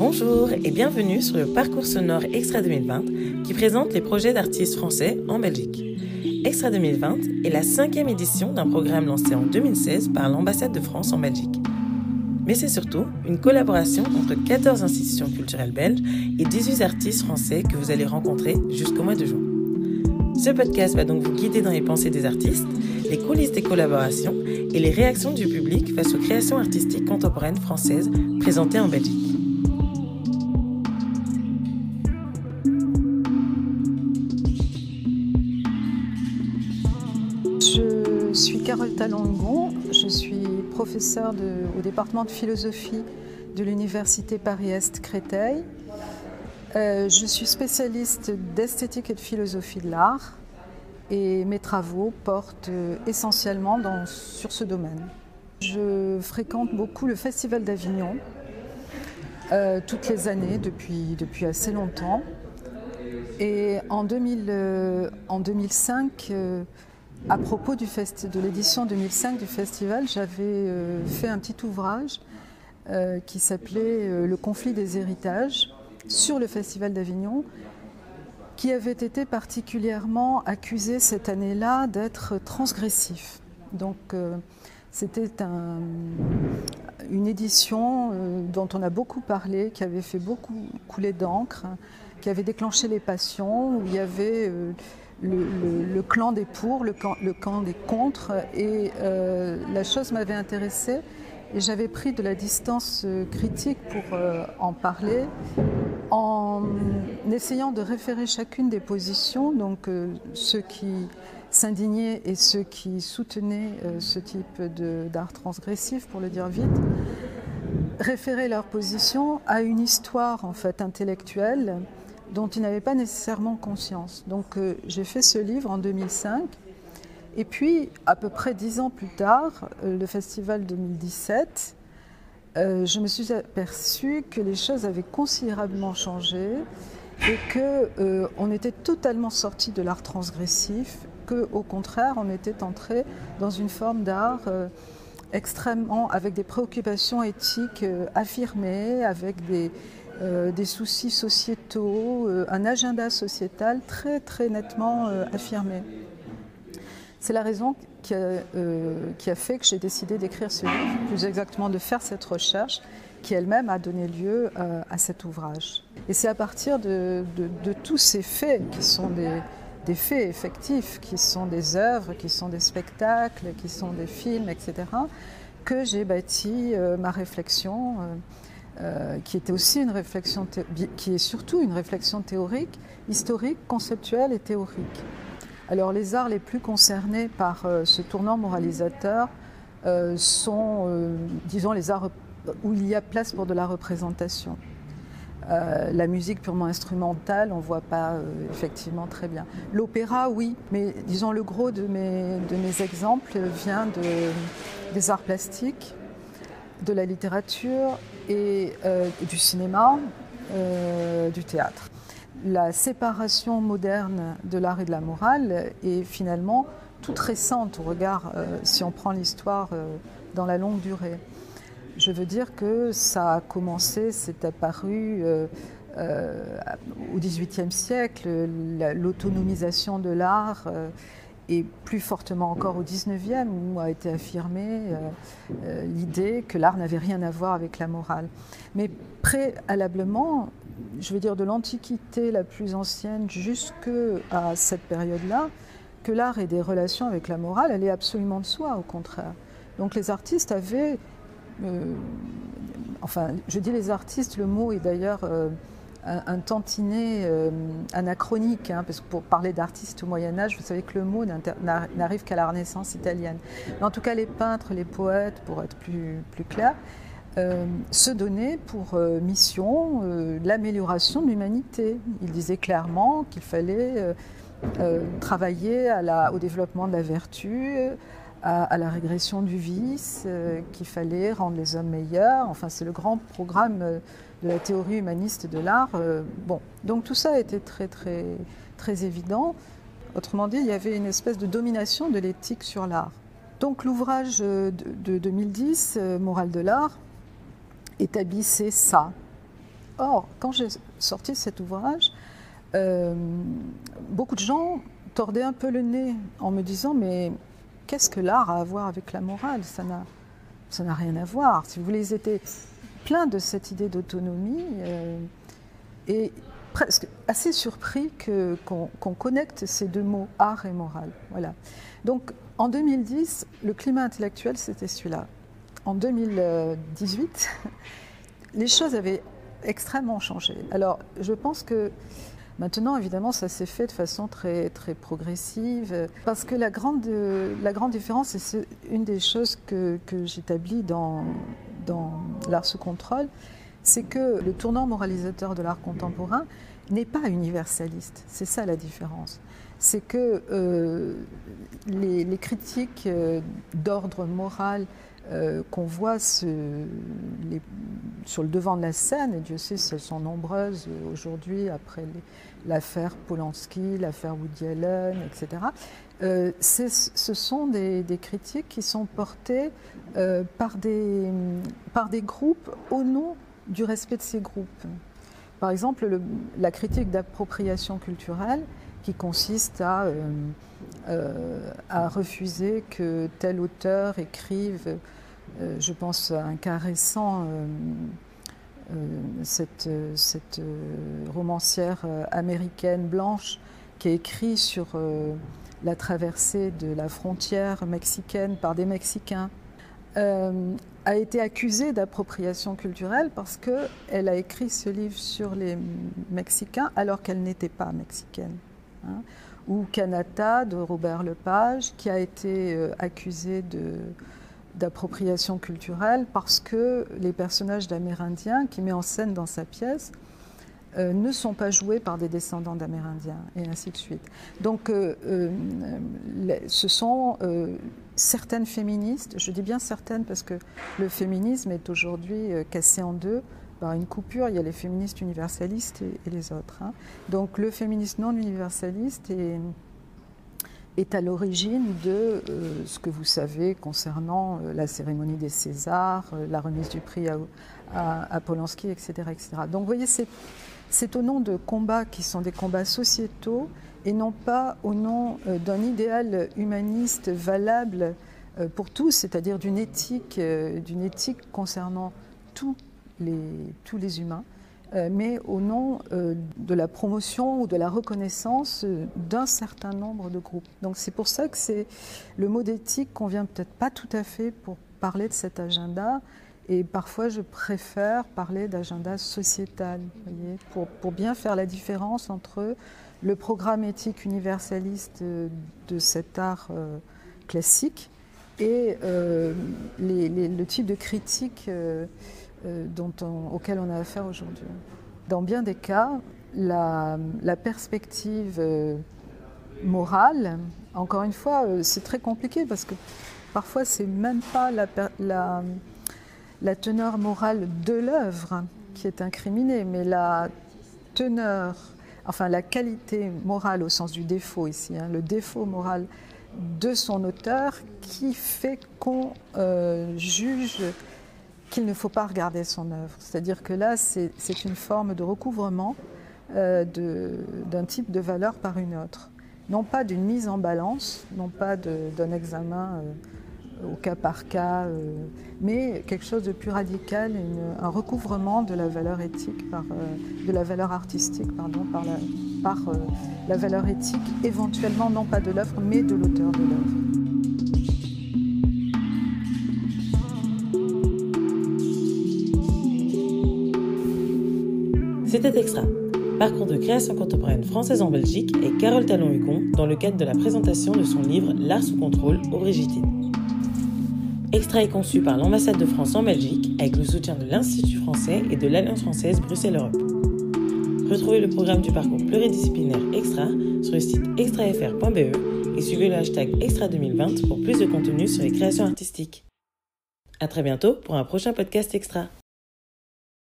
Bonjour et bienvenue sur le parcours sonore Extra 2020 qui présente les projets d'artistes français en Belgique. Extra 2020 est la cinquième édition d'un programme lancé en 2016 par l'ambassade de France en Belgique. Mais c'est surtout une collaboration entre 14 institutions culturelles belges et 18 artistes français que vous allez rencontrer jusqu'au mois de juin. Ce podcast va donc vous guider dans les pensées des artistes, les coulisses des collaborations et les réactions du public face aux créations artistiques contemporaines françaises présentées en Belgique. Je suis professeure au département de philosophie de l'Université Paris-Est Créteil. Euh, je suis spécialiste d'esthétique et de philosophie de l'art et mes travaux portent essentiellement sur ce domaine. Je fréquente beaucoup le Festival d'Avignon euh, toutes les années depuis, assez longtemps. Et en, 2000, en 2005, à propos de l'édition 2005 du festival, j'avais fait un petit ouvrage qui s'appelait Le conflit des héritages sur le Festival d'Avignon, qui avait été particulièrement accusé cette année-là d'être transgressif. Donc euh, c'était une édition euh, dont on a beaucoup parlé, qui avait fait beaucoup couler d'encre, qui avait déclenché les passions, où il y avait euh, le, clan des pour, le camp, des contre, et la chose m'avait intéressée. Et j'avais pris de la distance critique pour en parler en essayant de référer chacune des positions, donc euh, ceux qui s'indignaient et ceux qui soutenaient euh, ce type d'art transgressif, pour le dire vite, référer leur position à une histoire en fait intellectuelle dont ils n'avaient pas nécessairement conscience. Donc euh, j'ai fait ce livre en 2005. Et puis, à peu près dix ans plus tard, le festival 2017 euh, je me suis aperçue que les choses avaient considérablement changé et que euh, on était totalement sorti de l'art transgressif, que au contraire on était entré dans une forme d'art euh, extrêmement avec des préoccupations éthiques affirmées, avec des, des soucis sociétaux, un agenda sociétal très très nettement affirmé. C'est la raison euh, qui a, fait que j'ai décidé d'écrire ce livre, plus exactement de faire cette recherche qui elle-même a donné lieu euh, à cet ouvrage. Et c'est à partir de, tous ces faits qui sont des, faits effectifs, qui sont des œuvres, qui sont des spectacles, qui sont des films, etc., que j'ai bâti euh, ma réflexion, qui était aussi une réflexion, qui est surtout une réflexion théorique, historique, conceptuelle et théorique. Alors les arts les plus concernés par euh, ce tournant moralisateur euh, sont, euh, disons, les arts où il y a place pour de la représentation. la musique purement instrumentale, on ne voit pas effectivement très bien. L'opéra, oui, mais disons le gros de mes, exemples vient de, des arts plastiques, de la littérature et du cinéma, du théâtre la séparation moderne de l'art et de la morale est finalement toute récente au regard, euh, si on prend l'histoire euh, dans la longue durée. Je veux dire que ça a commencé, c'est apparu euh, au XVIIIe siècle, l'autonomisation de l'art et plus fortement encore au XIXe, où a été affirmée l'idée que l'art n'avait rien à voir avec la morale. Mais préalablement, je veux dire, de l'Antiquité la plus ancienne jusqu'à cette période-là, que l'art ait des relations avec la morale, elle est absolument de soi, au contraire. Donc les artistes avaient, euh, enfin, je dis les artistes, le mot est d'ailleurs euh, un, tantinet euh, anachronique, hein, parce que pour parler d'artistes au Moyen Âge, vous savez que le mot n'arrive qu'à la Renaissance italienne. Mais en tout cas, les peintres, les poètes, pour être plus, plus clair, euh, se donner pour euh, mission l'amélioration de l'humanité. Il disait clairement qu'il fallait travailler au développement de la vertu, à, la régression du vice, qu'il fallait rendre les hommes meilleurs. Enfin, c'est le grand programme de la théorie humaniste de l'art. bon, donc tout ça était très très très évident. Autrement dit, il y avait une espèce de domination de l'éthique sur l'art. Donc l'ouvrage de, de 2010, Morale de l'art, établissait ça. Or, quand j'ai sorti cet ouvrage, euh, beaucoup de gens tordaient un peu le nez en me disant mais qu'est-ce que l'art a à voir avec la morale? Ça n'a ça n'a rien à voir. Si vous voulez, ils étaient pleins de cette idée d'autonomie euh, et presque assez surpris qu'on connecte ces deux mots, art et morale. Voilà. Donc en 2010, le climat intellectuel, c'était celui-là. En 2018, les choses avaient extrêmement changé. Alors, je pense que maintenant, évidemment, ça s'est fait de façon très, très progressive, parce que la grande, la grande différence, et c'est une des choses que, que j'établis dans, dans l'art sous contrôle, c'est que le tournant moralisateur de l'art contemporain n'est pas universaliste. C'est ça la différence c'est que euh, les, critiques euh, d'ordre moral euh, qu'on voit sur le devant de la scène, et Dieu sait si elles sont nombreuses aujourd'hui après l'affaire Polanski, l'affaire Woody Allen, etc., ce sont des, critiques qui sont portées par, des, par des groupes au nom du respect de ces groupes. Par exemple, la critique d'appropriation culturelle, qui consiste à, euh, euh, à refuser que tel auteur écrive, euh, je pense un cas récent, cette, cette romancière américaine blanche qui a écrit sur la traversée de la frontière mexicaine par des Mexicains. a été accusée d'appropriation culturelle parce qu'elle a écrit ce livre sur les Mexicains alors qu'elle n'était pas mexicaine. Hein, ou Kanata de Robert Lepage, qui a été euh, accusé d'appropriation culturelle parce que les personnages d'Amérindiens qu'il met en scène dans sa pièce euh, ne sont pas joués par des descendants d'Amérindiens, et ainsi de suite. Donc, euh, ce sont certaines féministes, je dis bien certaines parce que le féminisme est aujourd'hui cassé en deux, par une coupure, il y a les féministes universalistes et, les autres. Hein. Donc le féminisme non universaliste est, à l'origine de euh, ce que vous savez concernant euh, la cérémonie des Césars, euh, la remise du prix à, à, Polanski, etc., etc. Donc vous voyez, c'est au nom de combats qui sont des combats sociétaux et non pas au nom d'un idéal humaniste valable pour tous, c'est-à-dire d'une éthique, d'une éthique concernant tout tous les humains, euh, mais au nom euh, de la promotion ou de la reconnaissance euh, d'un certain nombre de groupes. Donc c'est pour ça que le mot d'éthique convient peut-être pas tout à fait pour parler de cet agenda. Et parfois, je préfère parler d'agenda sociétal, pour, bien faire la différence entre le programme éthique universaliste de cet art classique et le type de critique dont auquel on a affaire aujourd'hui. Dans bien des cas, la, perspective euh, morale, encore une fois, euh, c'est très compliqué parce que parfois c'est même pas la, la, teneur morale de l'œuvre qui est incriminée, mais la teneur, enfin la qualité morale au sens du défaut ici, hein, le défaut moral de son auteur qui fait qu'on juge qu'il ne faut pas regarder son œuvre. C'est-à-dire que là, c'est une forme de recouvrement euh, d'un type de valeur par une autre. Non pas d'une mise en balance, non pas d'un examen euh, au cas par cas, euh, mais quelque chose de plus radical, un recouvrement de la valeur éthique, de la valeur artistique, par, la, par la valeur éthique, éventuellement non pas de l'œuvre, mais de l'auteur de l'œuvre. C'était Extra, parcours de création contemporaine française en Belgique et Carole Talon-Hugon dans le cadre de la présentation de son livre L'art sous contrôle au Brigitine. Extra est conçu par l'ambassade de France en Belgique avec le soutien de l'Institut français et de l'Alliance française Bruxelles-Europe. Retrouvez le programme du parcours pluridisciplinaire Extra sur le site extrafr.be et suivez le hashtag Extra 2020 pour plus de contenu sur les créations artistiques. À très bientôt pour un prochain podcast Extra.